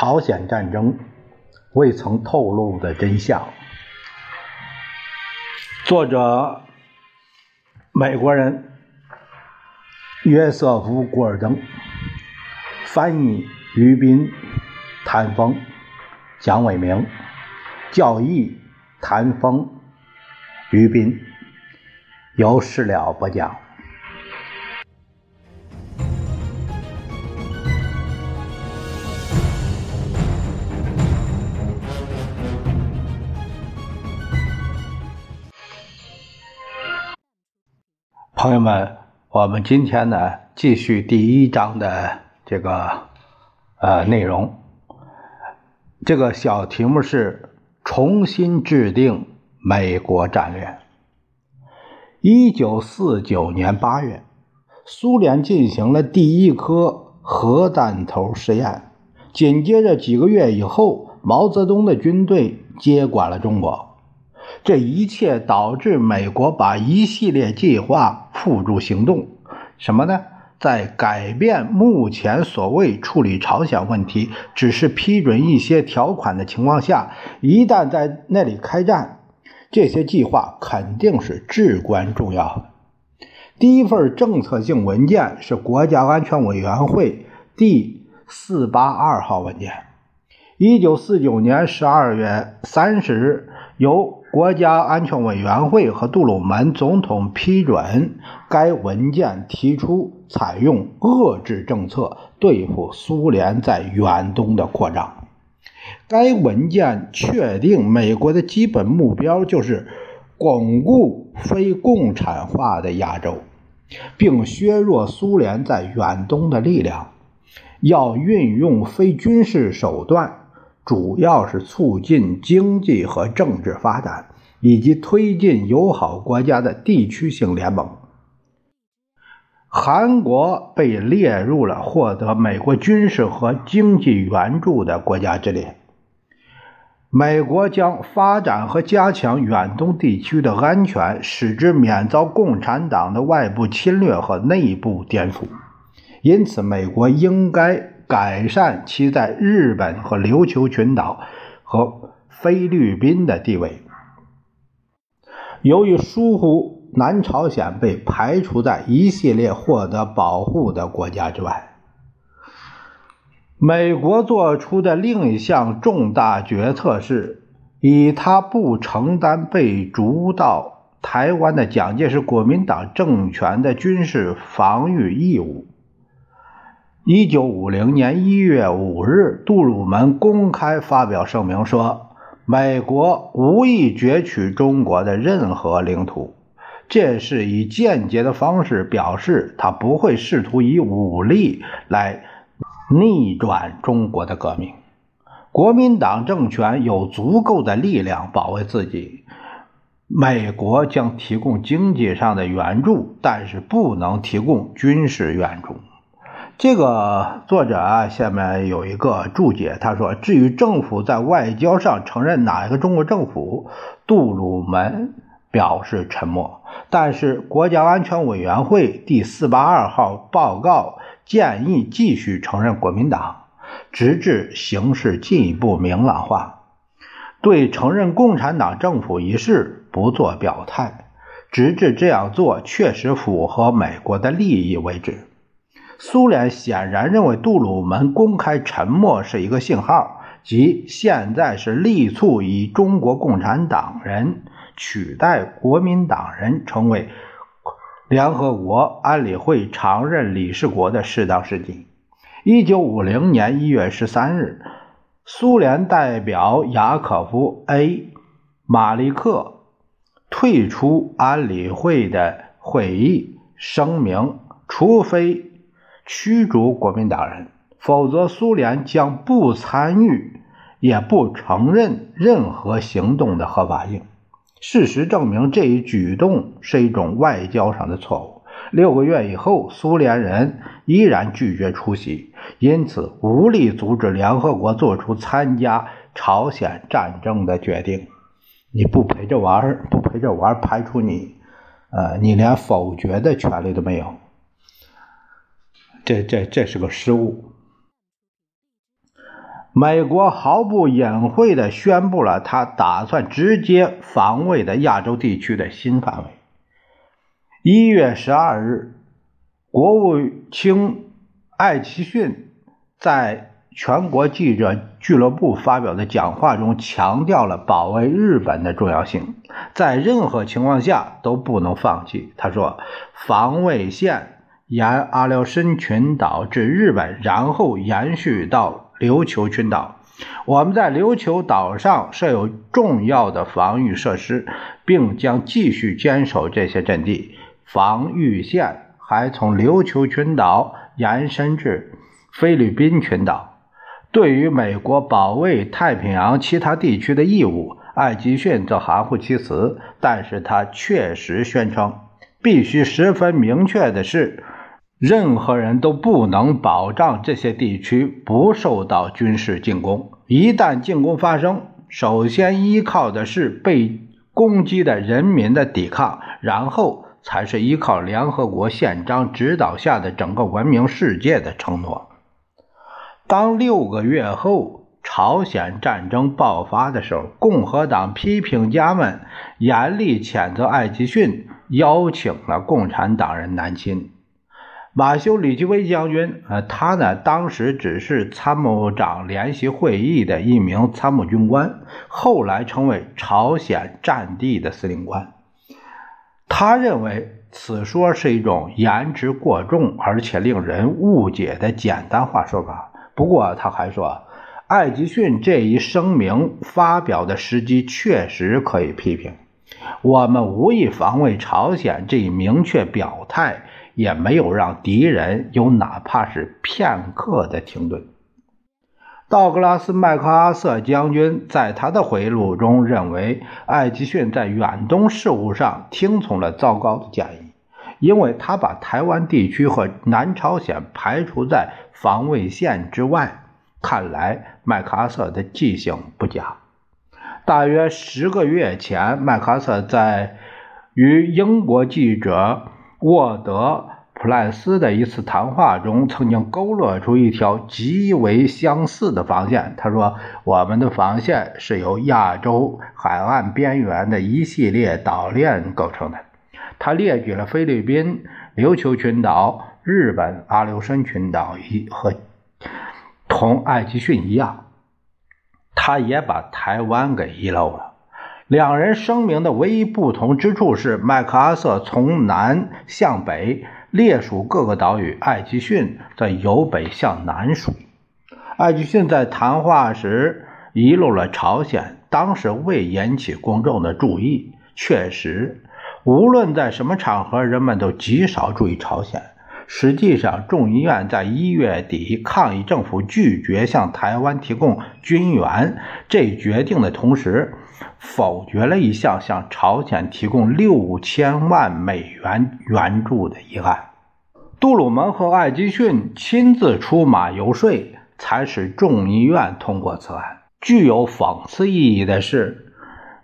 朝鲜战争未曾透露的真相。作者：美国人约瑟夫·古尔登，翻译：于斌、谭峰、蒋伟明，教义：谭峰、于斌，由事了播讲。朋友们，我们今天呢继续第一章的这个呃内容。这个小题目是重新制定美国战略。一九四九年八月，苏联进行了第一颗核弹头试验。紧接着几个月以后，毛泽东的军队接管了中国。这一切导致美国把一系列计划付诸行动，什么呢？在改变目前所谓处理朝鲜问题，只是批准一些条款的情况下，一旦在那里开战，这些计划肯定是至关重要的。第一份政策性文件是国家安全委员会第四八二号文件，一九四九年十二月三十日由。国家安全委员会和杜鲁门总统批准该文件，提出采用遏制政策对付苏联在远东的扩张。该文件确定美国的基本目标就是巩固非共产化的亚洲，并削弱苏联在远东的力量。要运用非军事手段。主要是促进经济和政治发展，以及推进友好国家的地区性联盟。韩国被列入了获得美国军事和经济援助的国家之列。美国将发展和加强远东地区的安全，使之免遭共产党的外部侵略和内部颠覆。因此，美国应该。改善其在日本和琉球群岛和菲律宾的地位。由于疏忽，南朝鲜被排除在一系列获得保护的国家之外。美国做出的另一项重大决策是，以他不承担被逐到台湾的蒋介石国民党政权的军事防御义务。一九五零年一月五日，杜鲁门公开发表声明说：“美国无意攫取中国的任何领土，这是以间接的方式表示他不会试图以武力来逆转中国的革命。国民党政权有足够的力量保卫自己，美国将提供经济上的援助，但是不能提供军事援助。”这个作者啊，下面有一个注解，他说：“至于政府在外交上承认哪一个中国政府，杜鲁门表示沉默。但是国家安全委员会第四八二号报告建议继续承认国民党，直至形势进一步明朗化。对承认共产党政府一事不做表态，直至这样做确实符合美国的利益为止。”苏联显然认为杜鲁门公开沉默是一个信号，即现在是力促以中国共产党人取代国民党人成为联合国安理会常任理事国的适当时机。一九五零年一月十三日，苏联代表雅可夫 ·A· 马利克退出安理会的会议，声明：除非驱逐国民党人，否则苏联将不参与，也不承认任何行动的合法性。事实证明，这一举动是一种外交上的错误。六个月以后，苏联人依然拒绝出席，因此无力阻止联合国做出参加朝鲜战争的决定。你不陪着玩，不陪着玩，排除你，呃，你连否决的权利都没有。这这这是个失误。美国毫不隐晦地宣布了他打算直接防卫的亚洲地区的新范围。一月十二日，国务卿艾奇逊在全国记者俱乐部发表的讲话中强调了保卫日本的重要性，在任何情况下都不能放弃。他说：“防卫线沿阿留申群岛至日本，然后延续到。”琉球群岛，我们在琉球岛上设有重要的防御设施，并将继续坚守这些阵地。防御线还从琉球群岛延伸至菲律宾群岛。对于美国保卫太平洋其他地区的义务，艾吉逊则含糊其辞。但是他确实宣称，必须十分明确的是。任何人都不能保障这些地区不受到军事进攻。一旦进攻发生，首先依靠的是被攻击的人民的抵抗，然后才是依靠联合国宪章指导下的整个文明世界的承诺。当六个月后朝鲜战争爆发的时候，共和党批评家们严厉谴责艾吉逊邀请了共产党人南侵。马修·里奇威将军，呃，他呢，当时只是参谋长联席会议的一名参谋军官，后来成为朝鲜战地的司令官。他认为此说是一种言之过重而且令人误解的简单化说法。不过，他还说，艾吉逊这一声明发表的时机确实可以批评。我们无意防卫朝鲜这一明确表态。也没有让敌人有哪怕是片刻的停顿。道格拉斯·麦克阿瑟将军在他的回忆录中认为，艾吉逊在远东事务上听从了糟糕的建议，因为他把台湾地区和南朝鲜排除在防卫线之外。看来麦克阿瑟的记性不佳。大约十个月前，麦克阿瑟在与英国记者。沃德普赖斯的一次谈话中，曾经勾勒出一条极为相似的防线。他说：“我们的防线是由亚洲海岸边缘的一系列岛链构成的。”他列举了菲律宾、琉球群岛、日本阿留申群岛一和同艾吉逊一样，他也把台湾给遗漏了。两人声明的唯一不同之处是，麦克阿瑟从南向北列数各个岛屿，艾吉逊则由北向南数。艾吉逊在谈话时遗漏了朝鲜，当时未引起公众的注意。确实，无论在什么场合，人们都极少注意朝鲜。实际上，众议院在一月底抗议政府拒绝向台湾提供军援这决定的同时，否决了一项向朝鲜提供六千万美元援助的议案。杜鲁门和艾吉逊亲自出马游说，才使众议院通过此案。具有讽刺意义的是。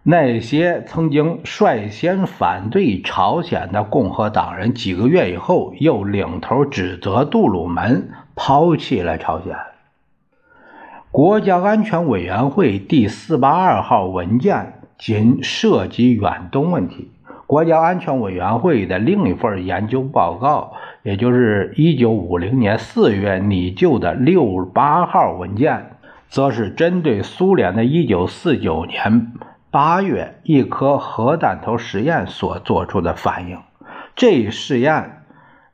那些曾经率先反对朝鲜的共和党人，几个月以后又领头指责杜鲁门抛弃了朝鲜。国家安全委员会第四八二号文件仅涉及远东问题。国家安全委员会的另一份研究报告，也就是一九五零年四月拟就的六八号文件，则是针对苏联的一九四九年。八月，一颗核弹头实验所做出的反应，这一试验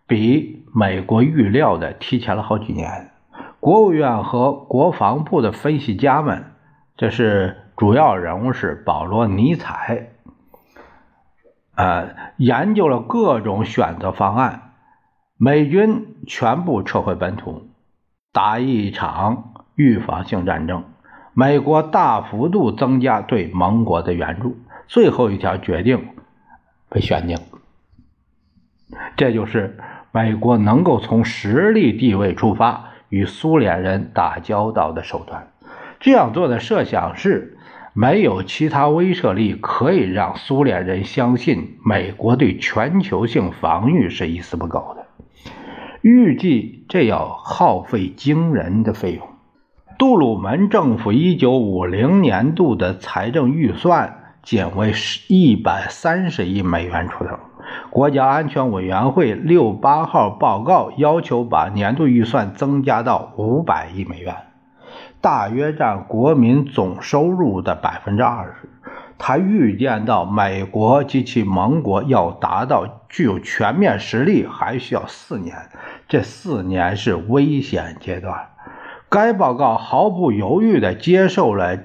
比美国预料的提前了好几年。国务院和国防部的分析家们，这是主要人物是保罗·尼采，呃，研究了各种选择方案。美军全部撤回本土，打一场预防性战争。美国大幅度增加对盟国的援助，最后一条决定被选定。这就是美国能够从实力地位出发与苏联人打交道的手段。这样做的设想是，没有其他威慑力可以让苏联人相信美国对全球性防御是一丝不苟的。预计这要耗费惊人的费用。杜鲁门政府1950年度的财政预算仅为一百三十亿美元出头。国家安全委员会六八号报告要求把年度预算增加到五百亿美元，大约占国民总收入的百分之二十。他预见到美国及其盟国要达到具有全面实力还需要四年，这四年是危险阶段。该报告毫不犹豫地接受了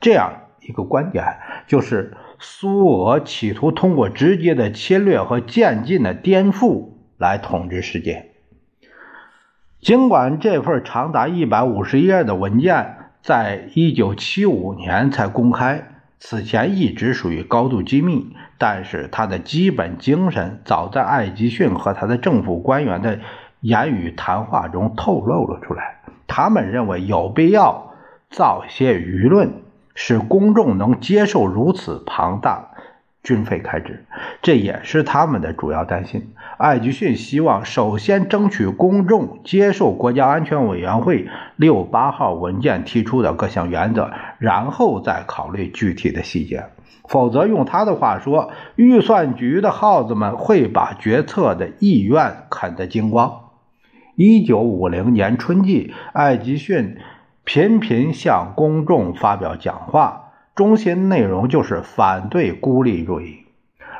这样一个观点，就是。苏俄企图通过直接的侵略和渐进的颠覆来统治世界。尽管这份长达一百五十页的文件在一九七五年才公开，此前一直属于高度机密，但是它的基本精神早在艾吉逊和他的政府官员的言语谈话中透露了出来。他们认为有必要造些舆论。使公众能接受如此庞大军费开支，这也是他们的主要担心。艾吉逊希望首先争取公众接受国家安全委员会六八号文件提出的各项原则，然后再考虑具体的细节。否则，用他的话说，预算局的耗子们会把决策的意愿啃得精光。一九五零年春季，艾吉逊。频频向公众发表讲话，中心内容就是反对孤立主义。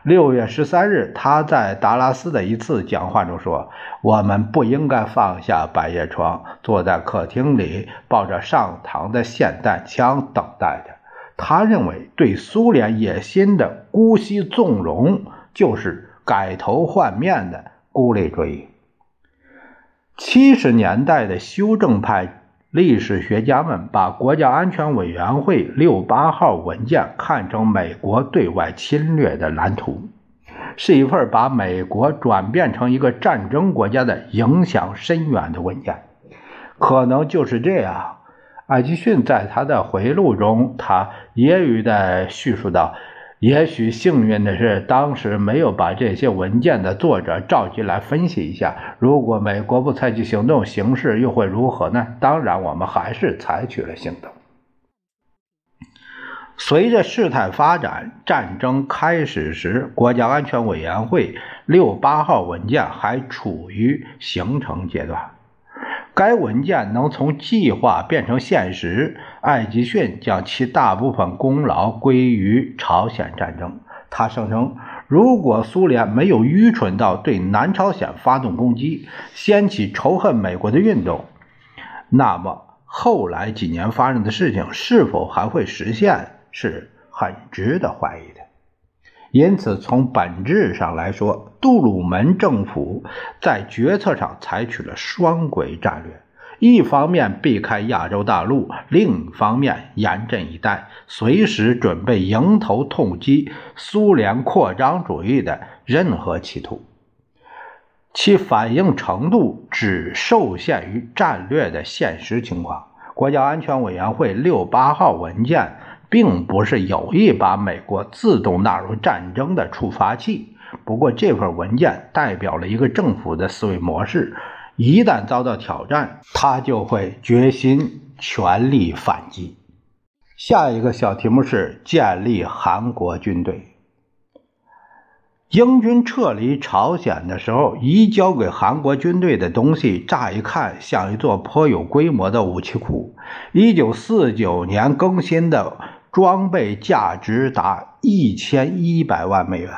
六月十三日，他在达拉斯的一次讲话中说：“我们不应该放下百叶窗，坐在客厅里抱着上膛的霰弹枪等待着。”他认为，对苏联野心的姑息纵容就是改头换面的孤立主义。七十年代的修正派。历史学家们把国家安全委员会六八号文件看成美国对外侵略的蓝图，是一份把美国转变成一个战争国家的影响深远的文件。可能就是这样，艾奇逊在他的回忆录中，他揶揄地叙述道。也许幸运的是，当时没有把这些文件的作者召集来分析一下。如果美国不采取行动，形势又会如何呢？当然，我们还是采取了行动。随着事态发展，战争开始时，国家安全委员会六八号文件还处于形成阶段。该文件能从计划变成现实，艾吉逊将其大部分功劳归于朝鲜战争。他声称，如果苏联没有愚蠢到对南朝鲜发动攻击，掀起仇恨美国的运动，那么后来几年发生的事情是否还会实现，是很值得怀疑的。因此，从本质上来说，杜鲁门政府在决策上采取了双轨战略：一方面避开亚洲大陆，另一方面严阵以待，随时准备迎头痛击苏联扩张主义的任何企图。其反应程度只受限于战略的现实情况。国家安全委员会六八号文件。并不是有意把美国自动纳入战争的触发器。不过，这份文件代表了一个政府的思维模式：一旦遭到挑战，他就会决心全力反击。下一个小题目是建立韩国军队。英军撤离朝鲜的时候，移交给韩国军队的东西，乍一看像一座颇有规模的武器库。一九四九年更新的。装备价值达一千一百万美元，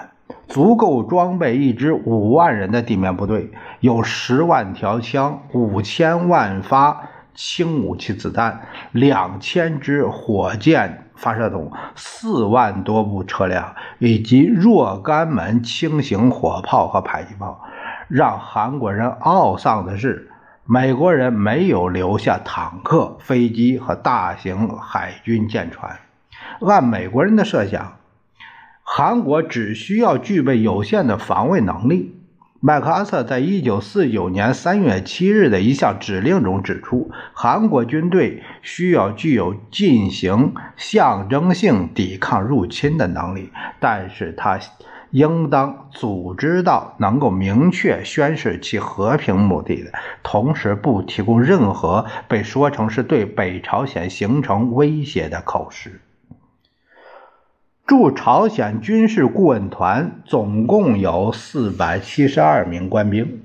足够装备一支五万人的地面部队，有十万条枪、五千万发轻武器子弹、两千支火箭发射筒、四万多部车辆以及若干门轻型火炮和迫击炮。让韩国人懊丧的是，美国人没有留下坦克、飞机和大型海军舰船。按美国人的设想，韩国只需要具备有限的防卫能力。麦克阿瑟在一九四九年三月七日的一项指令中指出，韩国军队需要具有进行象征性抵抗入侵的能力，但是他应当组织到能够明确宣示其和平目的的，同时不提供任何被说成是对北朝鲜形成威胁的口实。驻朝鲜军事顾问团总共有四百七十二名官兵，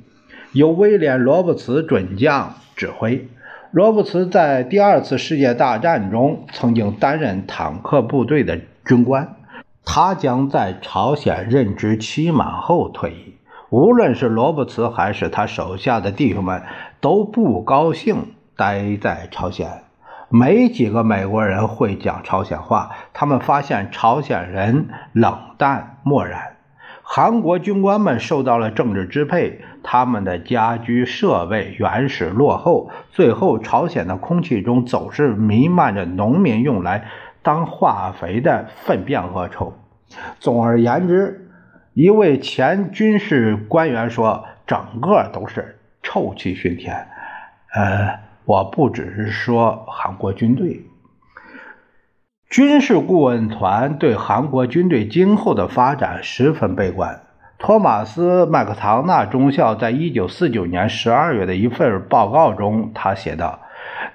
由威廉·罗伯茨准将指挥。罗伯茨在第二次世界大战中曾经担任坦克部队的军官。他将在朝鲜任职期满后退役。无论是罗伯茨还是他手下的弟兄们，都不高兴待在朝鲜。没几个美国人会讲朝鲜话，他们发现朝鲜人冷淡漠然。韩国军官们受到了政治支配，他们的家居设备原始落后。最后，朝鲜的空气中总是弥漫着农民用来。当化肥的粪便恶臭。总而言之，一位前军事官员说：“整个都是臭气熏天。”呃，我不只是说韩国军队，军事顾问团对韩国军队今后的发展十分悲观。托马斯·麦克唐纳中校在一九四九年十二月的一份报告中，他写道。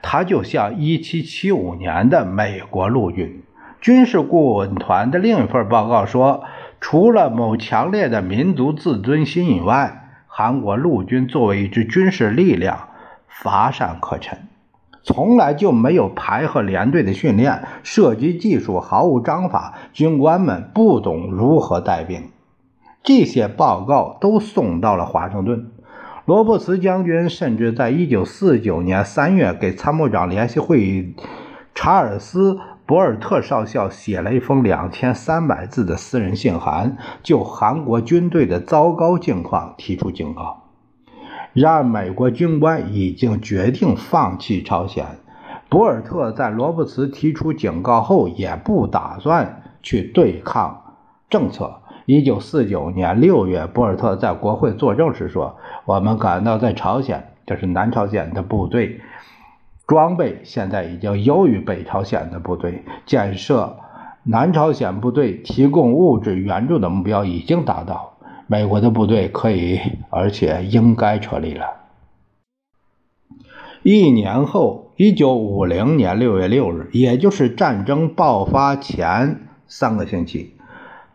他就像1775年的美国陆军军事顾问团的另一份报告说，除了某强烈的民族自尊心以外，韩国陆军作为一支军事力量乏善可陈，从来就没有排和连队的训练，射击技术毫无章法，军官们不懂如何带兵。这些报告都送到了华盛顿。罗伯茨将军甚至在1949年3月给参谋长联席会议查尔斯·博尔特少校写了一封2300字的私人信函，就韩国军队的糟糕境况提出警告。然而，美国军官已经决定放弃朝鲜。博尔特在罗伯茨提出警告后，也不打算去对抗政策。一九四九年六月，博尔特在国会作证时说：“我们感到在朝鲜，这是南朝鲜的部队装备现在已经优于北朝鲜的部队，建设南朝鲜部队提供物质援助的目标已经达到。美国的部队可以，而且应该撤离了。”一年后，一九五零年六月六日，也就是战争爆发前三个星期。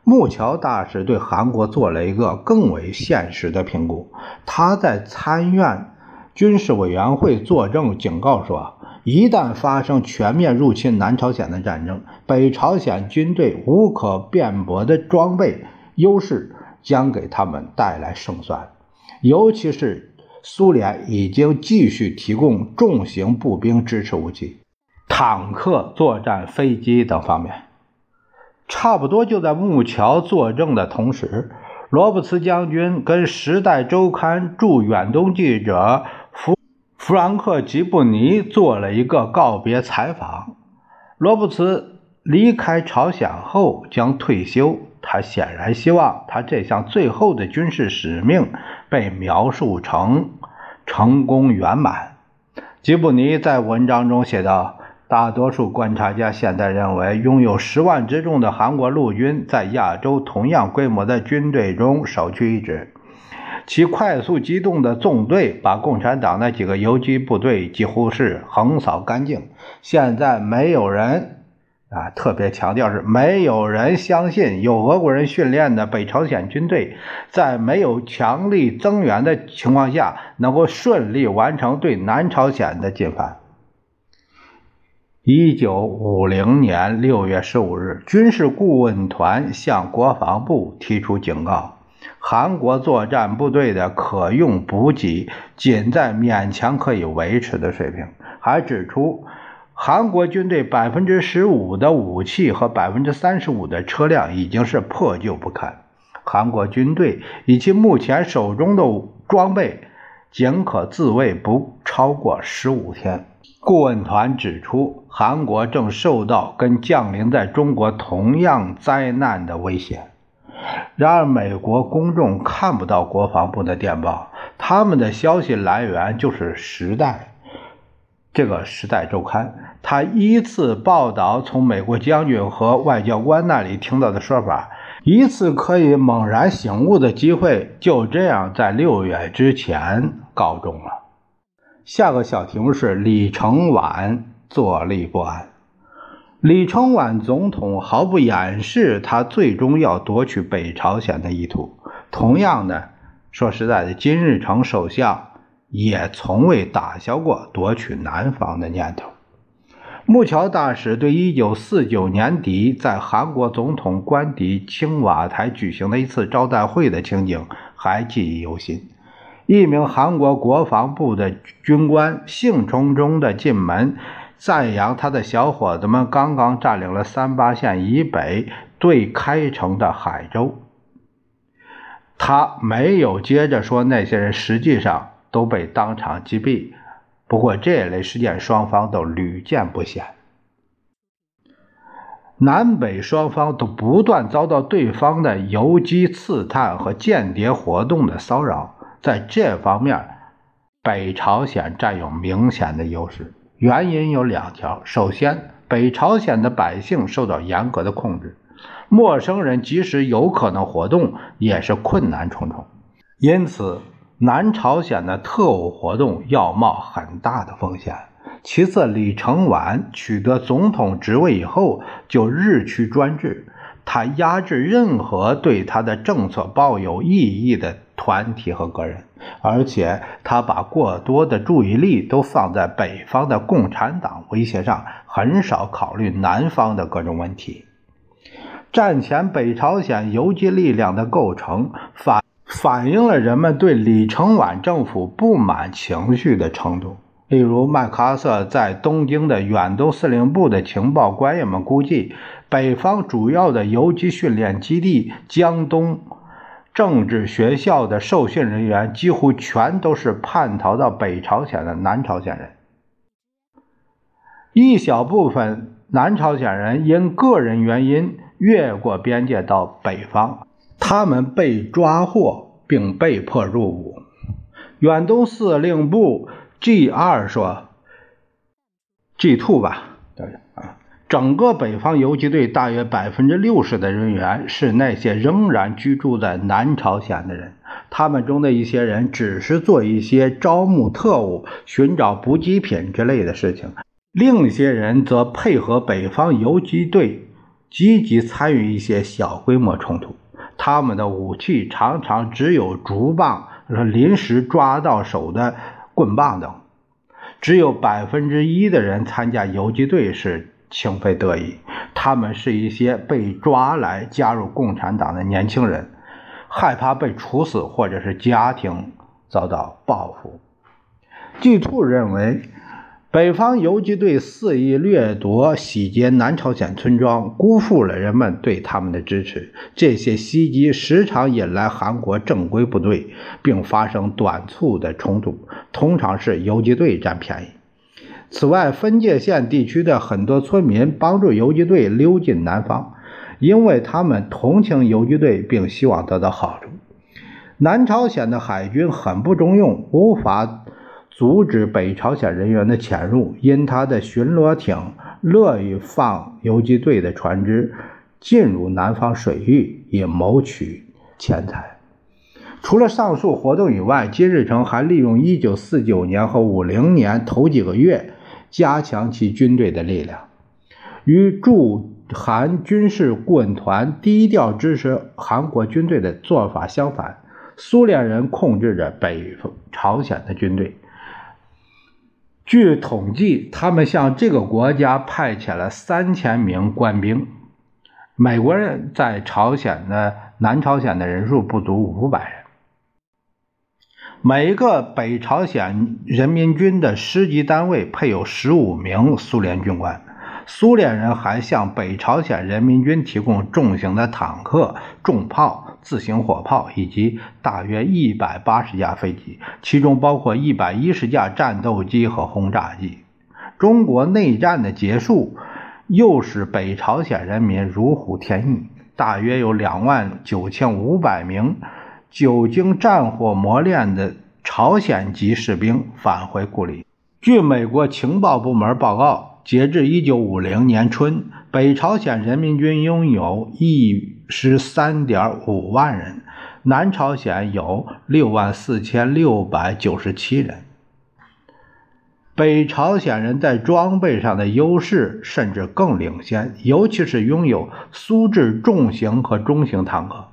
木桥大使对韩国做了一个更为现实的评估。他在参院军事委员会作证，警告说，一旦发生全面入侵南朝鲜的战争，北朝鲜军队无可辩驳的装备优势将给他们带来胜算，尤其是苏联已经继续提供重型步兵支持武器、坦克、作战飞机等方面。差不多就在木桥作证的同时，罗伯茨将军跟《时代周刊》驻远东记者弗弗兰克·吉布尼做了一个告别采访。罗伯茨离开朝鲜后将退休，他显然希望他这项最后的军事使命被描述成成功圆满。吉布尼在文章中写道。大多数观察家现在认为，拥有十万之众的韩国陆军在亚洲同样规模的军队中首屈一指。其快速机动的纵队把共产党那几个游击部队几乎是横扫干净。现在没有人啊，特别强调是没有人相信有俄国人训练的北朝鲜军队在没有强力增援的情况下能够顺利完成对南朝鲜的进犯。一九五零年六月十五日，军事顾问团向国防部提出警告：韩国作战部队的可用补给仅在勉强可以维持的水平，还指出韩国军队百分之十五的武器和百分之三十五的车辆已经是破旧不堪。韩国军队以其目前手中的装备，仅可自卫不超过十五天。顾问团指出，韩国正受到跟降临在中国同样灾难的威胁。然而，美国公众看不到国防部的电报，他们的消息来源就是《时代》这个《时代周刊》。他依次报道从美国将军和外交官那里听到的说法，一次可以猛然醒悟的机会就这样在六月之前告终了。下个小题目是李承晚坐立不安。李承晚总统毫不掩饰他最终要夺取北朝鲜的意图。同样的，说实在的，金日成首相也从未打消过夺取南方的念头。木桥大使对1949年底在韩国总统官邸青瓦台举行的一次招待会的情景还记忆犹新。一名韩国国防部的军官兴冲冲地进门，赞扬他的小伙子们刚刚占领了三八线以北对开城的海州。他没有接着说那些人实际上都被当场击毙。不过，这类事件双方都屡见不鲜。南北双方都不断遭到对方的游击、刺探和间谍活动的骚扰，在这方面，北朝鲜占有明显的优势。原因有两条：首先，北朝鲜的百姓受到严格的控制，陌生人即使有可能活动，也是困难重重，因此。南朝鲜的特务活动要冒很大的风险。其次，李承晚取得总统职位以后就日趋专制，他压制任何对他的政策抱有异议的团体和个人，而且他把过多的注意力都放在北方的共产党威胁上，很少考虑南方的各种问题。战前北朝鲜游击力量的构成反。反映了人们对李承晚政府不满情绪的程度。例如，麦克阿瑟在东京的远东司令部的情报官员们估计，北方主要的游击训练基地江东政治学校的受训人员几乎全都是叛逃到北朝鲜的南朝鲜人。一小部分南朝鲜人因个人原因越过边界到北方。他们被抓获并被迫入伍。远东司令部 G 二说：“G two 吧，对啊，整个北方游击队大约百分之六十的人员是那些仍然居住在南朝鲜的人。他们中的一些人只是做一些招募特务、寻找补给品之类的事情，另一些人则配合北方游击队，积极参与一些小规模冲突。”他们的武器常常只有竹棒、临时抓到手的棍棒等。只有百分之一的人参加游击队是情非得已，他们是一些被抓来加入共产党的年轻人，害怕被处死或者是家庭遭到报复。据兔认为。北方游击队肆意掠夺、洗劫南朝鲜村庄，辜负了人们对他们的支持。这些袭击时常引来韩国正规部队，并发生短促的冲突，通常是游击队占便宜。此外，分界线地区的很多村民帮助游击队溜进南方，因为他们同情游击队，并希望得到好处。南朝鲜的海军很不中用，无法。阻止北朝鲜人员的潜入，因他的巡逻艇乐于放游击队的船只进入南方水域，以谋取钱财。除了上述活动以外，金日成还利用1949年和50年头几个月加强其军队的力量。与驻韩军事顾问团低调支持韩国军队的做法相反，苏联人控制着北朝鲜的军队。据统计，他们向这个国家派遣了三千名官兵。美国人在朝鲜的南朝鲜的人数不足五百人。每一个北朝鲜人民军的师级单位配有十五名苏联军官。苏联人还向北朝鲜人民军提供重型的坦克、重炮、自行火炮以及大约一百八十架飞机，其中包括一百一十架战斗机和轰炸机。中国内战的结束又使北朝鲜人民如虎添翼，大约有两万九千五百名久经战火磨练的朝鲜籍士兵返回故里。据美国情报部门报告，截至1950年春，北朝鲜人民军拥有一十三点五万人，南朝鲜有六万四千六百九十七人。北朝鲜人在装备上的优势甚至更领先，尤其是拥有苏制重型和中型坦克。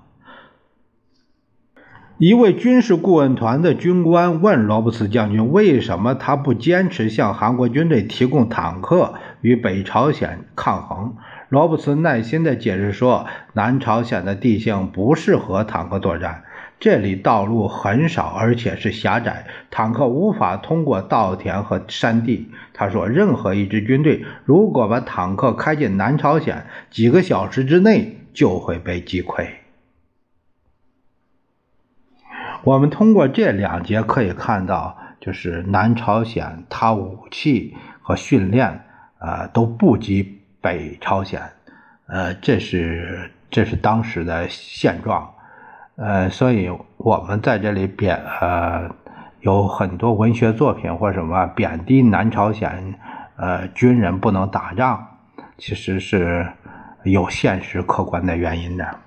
一位军事顾问团的军官问罗伯茨将军：“为什么他不坚持向韩国军队提供坦克与北朝鲜抗衡？”罗伯茨耐心地解释说：“南朝鲜的地形不适合坦克作战，这里道路很少，而且是狭窄，坦克无法通过稻田和山地。”他说：“任何一支军队如果把坦克开进南朝鲜，几个小时之内就会被击溃。”我们通过这两节可以看到，就是南朝鲜它武器和训练，呃，都不及北朝鲜，呃，这是这是当时的现状，呃，所以我们在这里贬，呃，有很多文学作品或什么贬低南朝鲜，呃，军人不能打仗，其实是有现实客观的原因的。